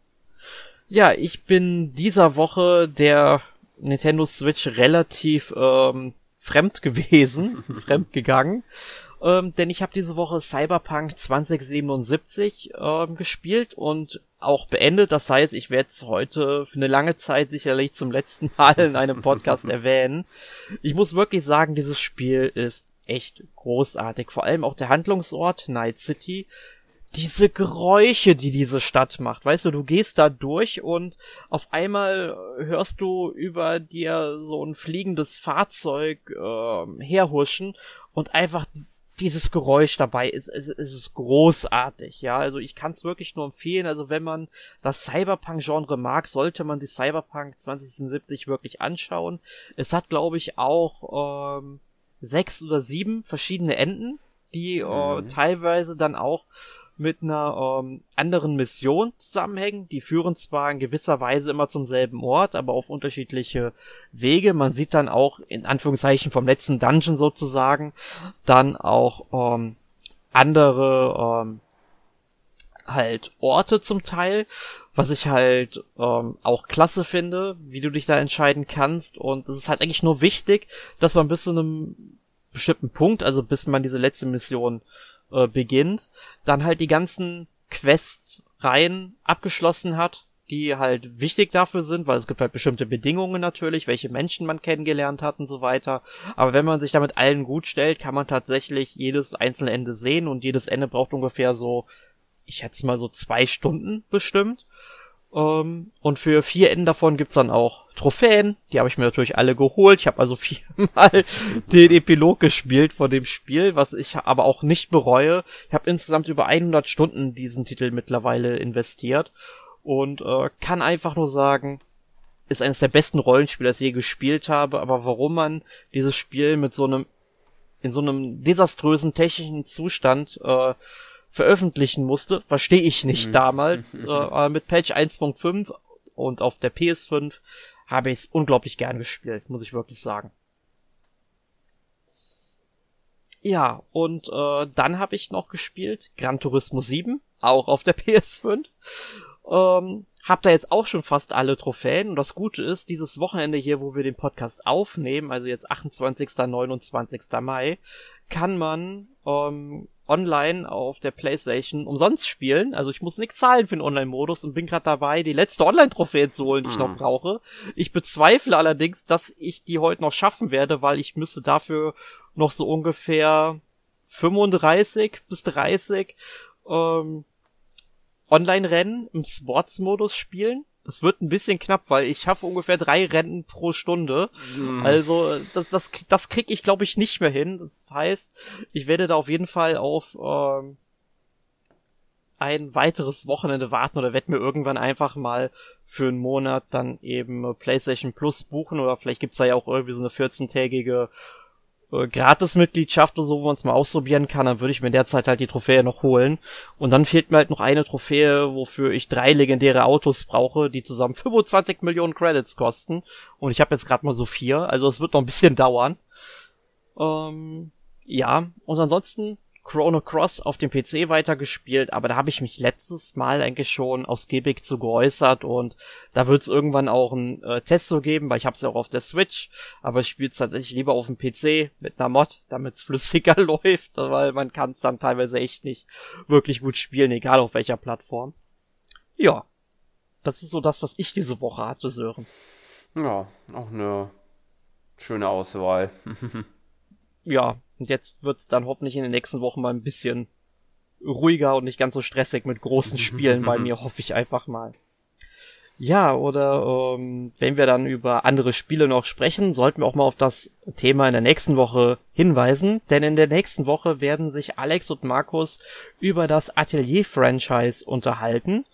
A: Ja, ich bin dieser Woche der Nintendo Switch relativ ähm, fremd gewesen, fremd gegangen ähm, denn ich habe diese Woche Cyberpunk 2077 ähm, gespielt und auch beendet. Das heißt, ich werde es heute für eine lange Zeit sicherlich zum letzten Mal in einem Podcast erwähnen. Ich muss wirklich sagen, dieses Spiel ist echt großartig. Vor allem auch der Handlungsort Night City. Diese Geräusche, die diese Stadt macht. Weißt du, du gehst da durch und auf einmal hörst du über dir so ein fliegendes Fahrzeug äh, herhuschen und einfach dieses Geräusch dabei ist, ist, ist es großartig, ja. Also ich kann es wirklich nur empfehlen. Also wenn man das Cyberpunk-Genre mag, sollte man die Cyberpunk 2077 wirklich anschauen. Es hat, glaube ich, auch ähm, sechs oder sieben verschiedene Enden, die äh, mhm. teilweise dann auch mit einer ähm, anderen Mission zusammenhängen. Die führen zwar in gewisser Weise immer zum selben Ort, aber auf unterschiedliche Wege. Man sieht dann auch in Anführungszeichen vom letzten Dungeon sozusagen dann auch ähm, andere ähm, halt Orte zum Teil, was ich halt ähm, auch klasse finde, wie du dich da entscheiden kannst. Und es ist halt eigentlich nur wichtig, dass man bis zu einem bestimmten Punkt, also bis man diese letzte Mission äh, beginnt, dann halt die ganzen Quests-Reihen abgeschlossen hat, die halt wichtig dafür sind, weil es gibt halt bestimmte Bedingungen natürlich, welche Menschen man kennengelernt hat und so weiter. Aber wenn man sich damit allen gut stellt, kann man tatsächlich jedes einzelne Ende sehen und jedes Ende braucht ungefähr so, ich schätze mal so zwei Stunden bestimmt. Ähm, und für vier Enden davon gibt's dann auch Trophäen. Die habe ich mir natürlich alle geholt. Ich habe also viermal den Epilog gespielt von dem Spiel, was ich aber auch nicht bereue. Ich habe insgesamt über 100 Stunden diesen Titel mittlerweile investiert und äh, kann einfach nur sagen, ist eines der besten Rollenspiele, das ich je gespielt habe. Aber warum man dieses Spiel mit so einem in so einem desaströsen technischen Zustand äh, veröffentlichen musste, verstehe ich nicht mhm. damals. äh, mit Patch 1.5 und auf der PS5 habe ich es unglaublich gern gespielt, muss ich wirklich sagen. Ja, und äh, dann habe ich noch gespielt Gran Turismo 7, auch auf der PS5. Ähm, hab da jetzt auch schon fast alle Trophäen und das Gute ist, dieses Wochenende hier, wo wir den Podcast aufnehmen, also jetzt 28. 29. Mai, kann man ähm, online auf der Playstation umsonst spielen. Also ich muss nichts zahlen für den Online-Modus und bin gerade dabei, die letzte Online-Trophäe zu holen, die ich noch mhm. brauche. Ich bezweifle allerdings, dass ich die heute noch schaffen werde, weil ich müsste dafür noch so ungefähr 35 bis 30 ähm, Online-Rennen im Sports-Modus spielen. Das wird ein bisschen knapp, weil ich schaffe ungefähr drei Rennen pro Stunde. Mhm. Also das, das, das krieg ich, glaube ich, nicht mehr hin. Das heißt, ich werde da auf jeden Fall auf ähm, ein weiteres Wochenende warten oder werde mir irgendwann einfach mal für einen Monat dann eben PlayStation Plus buchen oder vielleicht gibt's da ja auch irgendwie so eine 14-tägige äh, Gratis-Mitgliedschaft oder so, wo man es mal ausprobieren kann, dann würde ich mir derzeit halt die Trophäe noch holen. Und dann fehlt mir halt noch eine Trophäe, wofür ich drei legendäre Autos brauche, die zusammen 25 Millionen Credits kosten. Und ich habe jetzt gerade mal so vier, also es wird noch ein bisschen dauern. Ähm, ja, und ansonsten Chrono Cross auf dem PC weitergespielt, aber da habe ich mich letztes Mal eigentlich schon ausgiebig zu geäußert und da wird es irgendwann auch einen äh, Test so geben, weil ich habe es ja auch auf der Switch, aber ich spiele es tatsächlich lieber auf dem PC mit einer Mod, damit es flüssiger läuft, weil man kann es dann teilweise echt nicht wirklich gut spielen, egal auf welcher Plattform. Ja, das ist so das, was ich diese Woche hatte, Sören.
B: Ja, auch eine schöne Auswahl.
A: ja, und jetzt wird's dann hoffentlich in den nächsten Wochen mal ein bisschen ruhiger und nicht ganz so stressig mit großen Spielen bei mir, hoffe ich einfach mal. Ja, oder ähm, wenn wir dann über andere Spiele noch sprechen, sollten wir auch mal auf das Thema in der nächsten Woche hinweisen, denn in der nächsten Woche werden sich Alex und Markus über das Atelier-Franchise unterhalten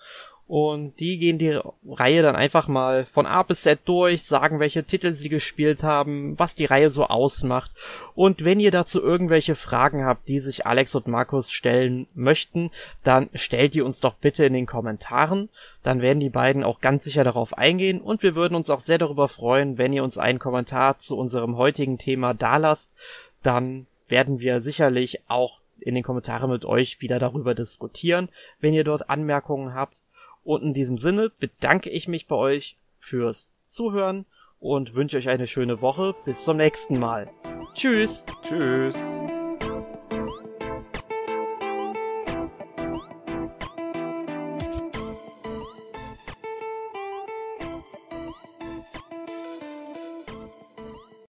A: und die gehen die Reihe dann einfach mal von A bis Z durch, sagen, welche Titel sie gespielt haben, was die Reihe so ausmacht. Und wenn ihr dazu irgendwelche Fragen habt, die sich Alex und Markus stellen möchten, dann stellt die uns doch bitte in den Kommentaren. Dann werden die beiden auch ganz sicher darauf eingehen und wir würden uns auch sehr darüber freuen, wenn ihr uns einen Kommentar zu unserem heutigen Thema dalasst. Dann werden wir sicherlich auch in den Kommentaren mit euch wieder darüber diskutieren, wenn ihr dort Anmerkungen habt. Und in diesem Sinne bedanke ich mich bei euch fürs Zuhören und wünsche euch eine schöne Woche. Bis zum nächsten Mal. Tschüss.
B: Tschüss.